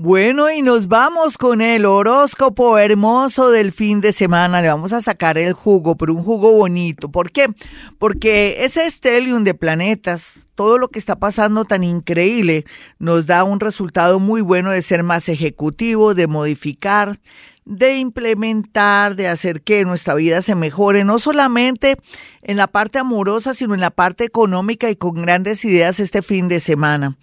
Bueno, y nos vamos con el horóscopo hermoso del fin de semana. Le vamos a sacar el jugo, pero un jugo bonito. ¿Por qué? Porque ese estelium de planetas, todo lo que está pasando tan increíble, nos da un resultado muy bueno de ser más ejecutivo, de modificar, de implementar, de hacer que nuestra vida se mejore, no solamente en la parte amorosa, sino en la parte económica y con grandes ideas este fin de semana.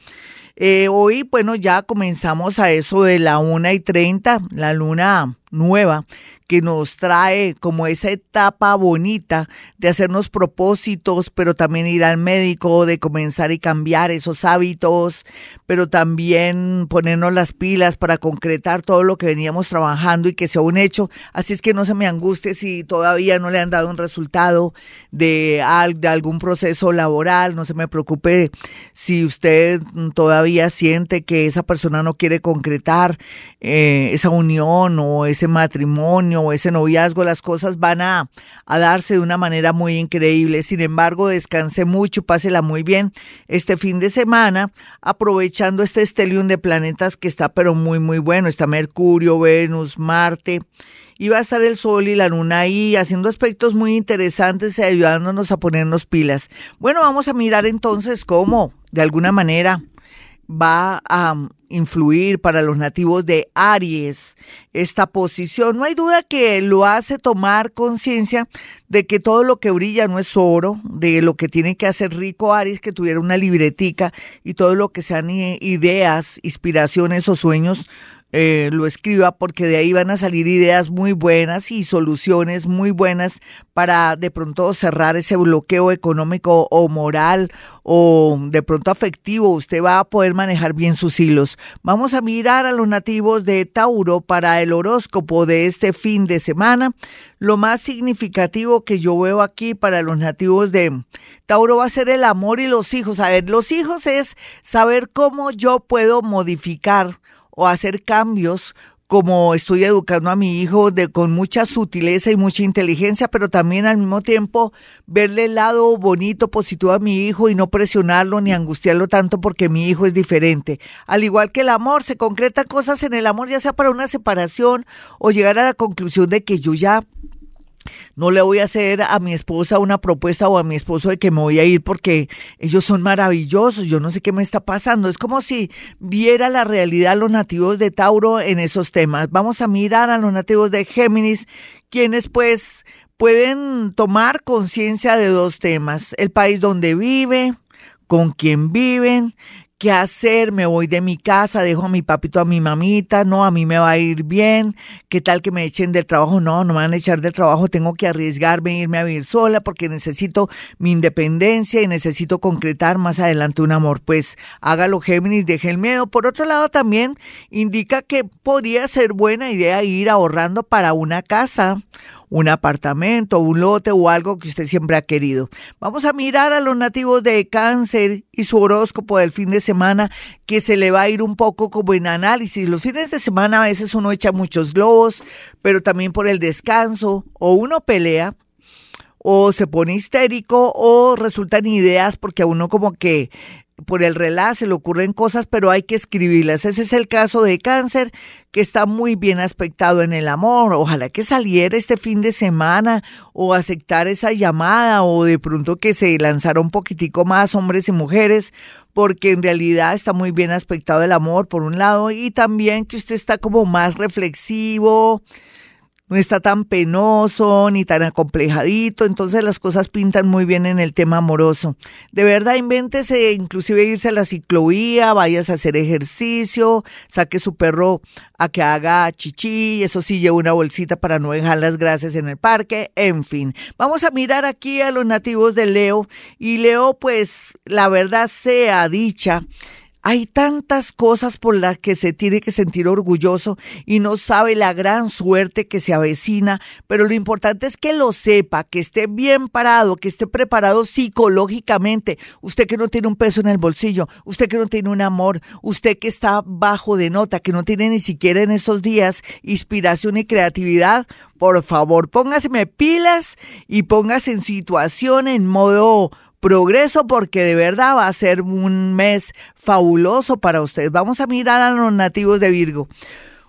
Eh, hoy, bueno, ya comenzamos a eso de la una y treinta, la luna nueva que nos trae como esa etapa bonita de hacernos propósitos, pero también ir al médico, de comenzar y cambiar esos hábitos, pero también ponernos las pilas para concretar todo lo que veníamos trabajando y que sea un hecho. Así es que no se me angustie si todavía no le han dado un resultado de, de algún proceso laboral, no se me preocupe si usted todavía siente que esa persona no quiere concretar eh, esa unión o ese matrimonio o ese noviazgo, las cosas van a, a darse de una manera muy increíble. Sin embargo, descanse mucho, pásela muy bien este fin de semana, aprovechando este estelium de planetas que está pero muy, muy bueno. Está Mercurio, Venus, Marte y va a estar el Sol y la Luna ahí haciendo aspectos muy interesantes y ayudándonos a ponernos pilas. Bueno, vamos a mirar entonces cómo, de alguna manera, va a influir para los nativos de Aries esta posición. No hay duda que lo hace tomar conciencia de que todo lo que brilla no es oro, de lo que tiene que hacer rico Aries, que tuviera una libretica y todo lo que sean ideas, inspiraciones o sueños eh, lo escriba porque de ahí van a salir ideas muy buenas y soluciones muy buenas para de pronto cerrar ese bloqueo económico o moral o de pronto afectivo. Usted va a poder manejar bien sus hilos. Vamos a mirar a los nativos de Tauro para el horóscopo de este fin de semana. Lo más significativo que yo veo aquí para los nativos de Tauro va a ser el amor y los hijos. A ver, los hijos es saber cómo yo puedo modificar o hacer cambios como estoy educando a mi hijo de, con mucha sutileza y mucha inteligencia, pero también al mismo tiempo verle el lado bonito, positivo a mi hijo y no presionarlo ni angustiarlo tanto porque mi hijo es diferente. Al igual que el amor, se concretan cosas en el amor, ya sea para una separación o llegar a la conclusión de que yo ya no le voy a hacer a mi esposa una propuesta o a mi esposo de que me voy a ir porque ellos son maravillosos, yo no sé qué me está pasando. Es como si viera la realidad los nativos de Tauro en esos temas. Vamos a mirar a los nativos de Géminis, quienes pues pueden tomar conciencia de dos temas, el país donde vive, con quién viven, qué hacer, me voy de mi casa, dejo a mi papito, a mi mamita, no, a mí me va a ir bien, qué tal que me echen del trabajo, no, no me van a echar del trabajo, tengo que arriesgarme, irme a vivir sola porque necesito mi independencia y necesito concretar más adelante un amor. Pues hágalo Géminis, deje el miedo. Por otro lado también indica que podría ser buena idea ir ahorrando para una casa un apartamento, un lote o algo que usted siempre ha querido. Vamos a mirar a los nativos de cáncer y su horóscopo del fin de semana que se le va a ir un poco como en análisis. Los fines de semana a veces uno echa muchos globos, pero también por el descanso o uno pelea o se pone histérico o resultan ideas porque a uno como que por el relax se le ocurren cosas, pero hay que escribirlas. Ese es el caso de cáncer, que está muy bien aspectado en el amor. Ojalá que saliera este fin de semana o aceptar esa llamada o de pronto que se lanzara un poquitico más hombres y mujeres, porque en realidad está muy bien aspectado el amor por un lado y también que usted está como más reflexivo, no está tan penoso ni tan acomplejadito, entonces las cosas pintan muy bien en el tema amoroso. De verdad, invéntese inclusive irse a la ciclovía, vayas a hacer ejercicio, saque su perro a que haga chichi, eso sí, lleve una bolsita para no dejar las grasas en el parque, en fin. Vamos a mirar aquí a los nativos de Leo y Leo, pues la verdad sea dicha, Hay tantas cosas por las que se tiene que sentir orgulloso y no sabe la gran suerte que se avecina, pero lo importante es que lo sepa, que esté bien parado, que esté preparado psicológicamente. Usted que no tiene un peso en el bolsillo, usted que no tiene un amor, usted que está bajo de nota, que no tiene ni siquiera en estos días inspiración y creatividad, por favor, póngaseme pilas y póngase en situación, en modo progreso, porque de verdad va a ser un mes fabuloso para ustedes. Vamos a mirar a los nativos de Virgo.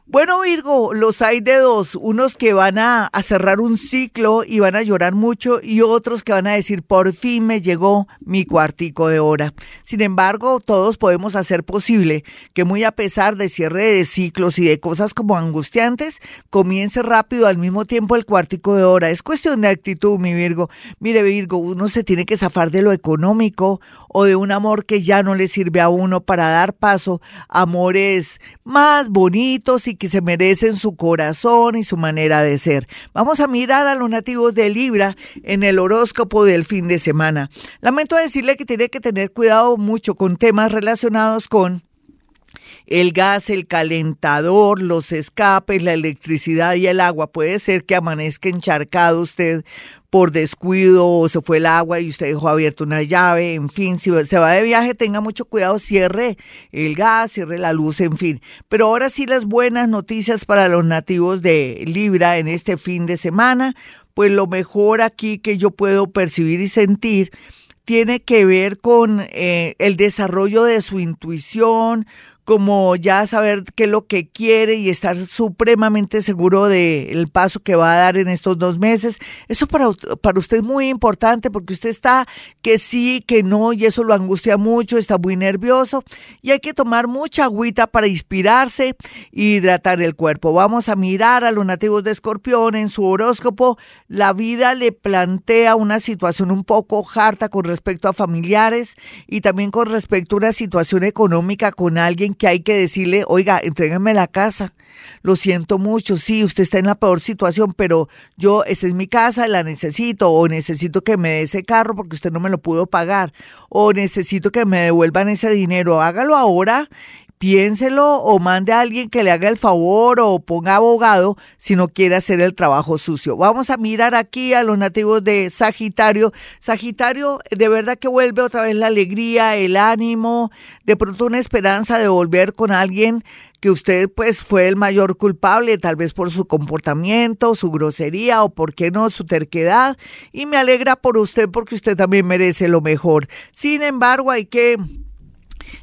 Bueno, Virgo, los hay de dos, unos que van a, cerrar un ciclo y van a llorar mucho y otros que van a decir, por fin me llegó mi cuartico de hora. Sin embargo, todos podemos hacer posible que muy a pesar de cierre de ciclos y de cosas como angustiantes, comience rápido al mismo tiempo el cuartico de hora. Es cuestión de actitud, mi Virgo. Mire, Virgo, uno se tiene que zafar de lo económico o de un amor que ya no le sirve a uno para dar paso a amores más bonitos y que se merecen su corazón y su manera de ser. Vamos a mirar a los nativos de Libra en el horóscopo del fin de semana. Lamento decirle que tiene que tener cuidado mucho con temas relacionados con el gas, el calentador, los escapes, la electricidad y el agua. Puede ser que amanezca encharcado usted por descuido o se fue el agua y usted dejó abierta una llave, en fin, si se va de viaje tenga mucho cuidado, cierre el gas, cierre la luz, en fin. Pero ahora sí las buenas noticias para los nativos de Libra en este fin de semana, pues lo mejor aquí que yo puedo percibir y sentir tiene que ver con eh, el desarrollo de su intuición, como ya saber qué es lo que quiere y estar supremamente seguro del paso que va a dar en estos dos meses. Eso para, para usted es muy importante porque usted está que sí, que no, y eso lo angustia mucho, está muy nervioso y hay que tomar mucha agüita para inspirarse y hidratar el cuerpo. Vamos a mirar a los nativos de Escorpión en su horóscopo. La vida le plantea una situación un poco harta con respecto a familiares y también con respecto a una situación económica con alguien que hay que decirle, oiga, entrégueme la casa. Lo siento mucho, sí, usted está en la peor situación, pero yo, esa es mi casa, la necesito, o necesito que me dé ese carro porque usted no me lo pudo pagar, o necesito que me devuelvan ese dinero, hágalo ahora piénselo o mande a alguien que le haga el favor o ponga abogado si no quiere hacer el trabajo sucio. Vamos a mirar aquí a los nativos de Sagitario. Sagitario, de verdad que vuelve otra vez la alegría, el ánimo, de pronto una esperanza de volver con alguien que usted pues fue el mayor culpable, tal vez por su comportamiento, su grosería o por qué no su terquedad. Y me alegra por usted porque usted también merece lo mejor. Sin embargo, hay que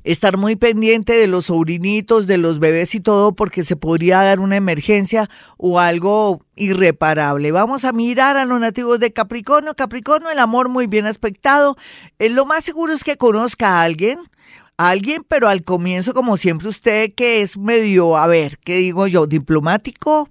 estar muy pendiente de los sobrinitos, de los bebés y todo, porque se podría dar una emergencia o algo irreparable. Vamos a mirar a los nativos de Capricornio. Capricornio, el amor muy bien aspectado. Eh, lo más seguro es que conozca a alguien, alguien, pero al comienzo, como siempre, usted que es medio, a ver, ¿qué digo yo? Diplomático,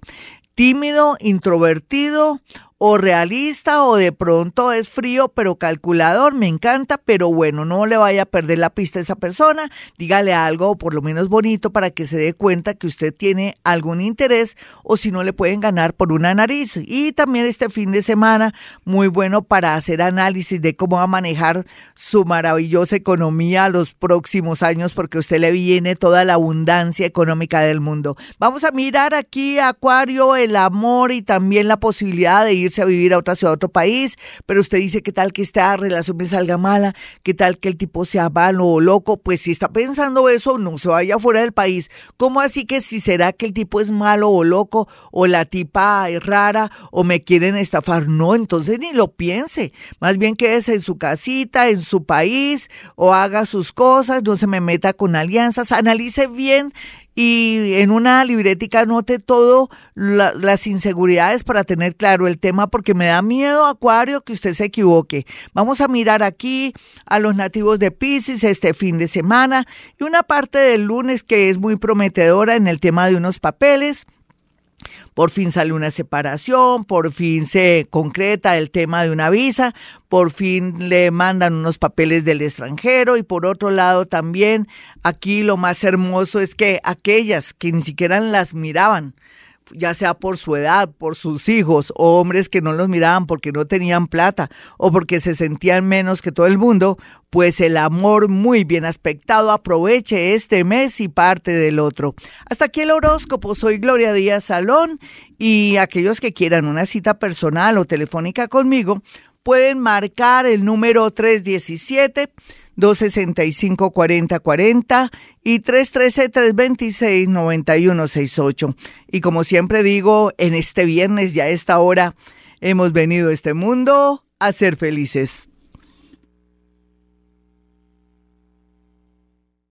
tímido, introvertido o realista o de pronto es frío pero calculador, me encanta, pero bueno, no le vaya a perder la pista a esa persona, dígale algo por lo menos bonito para que se dé cuenta que usted tiene algún interés o si no le pueden ganar por una nariz. Y también este fin de semana muy bueno para hacer análisis de cómo va a manejar su maravillosa economía los próximos años porque usted le viene toda la abundancia económica del mundo. Vamos a mirar aquí Acuario el amor y también la posibilidad de ir a vivir a otra ciudad, a otro país, pero usted dice qué tal que esta relación me salga mala, qué tal que el tipo sea malo o loco, pues si está pensando eso, no se vaya fuera del país. ¿Cómo así que si será que el tipo es malo o loco o la tipa es rara o me quieren estafar? No, entonces ni lo piense. Más bien quédese en su casita, en su país o haga sus cosas, no se me meta con alianzas, analice bien y en una libretica anote todo las inseguridades para tener claro el tema porque me da miedo Acuario que usted se equivoque. Vamos a mirar aquí a los nativos de Pisces este fin de semana y una parte del lunes que es muy prometedora en el tema de unos papeles por fin sale una separación, por fin se concreta el tema de una visa, por fin le mandan unos papeles del extranjero y por otro lado también aquí lo más hermoso es que aquellas que ni siquiera las miraban, ya sea por su edad, por sus hijos, o hombres que no los miraban porque no tenían plata o porque se sentían menos que todo el mundo, pues el amor muy bien aspectado aproveche este mes y parte del otro. Hasta aquí el horóscopo, soy Gloria Díaz Salón y aquellos que quieran una cita personal o telefónica conmigo pueden marcar el número 317 265-4040 y 313-326-9168. Y como siempre digo, en este viernes ya a esta hora hemos venido a este mundo a ser felices.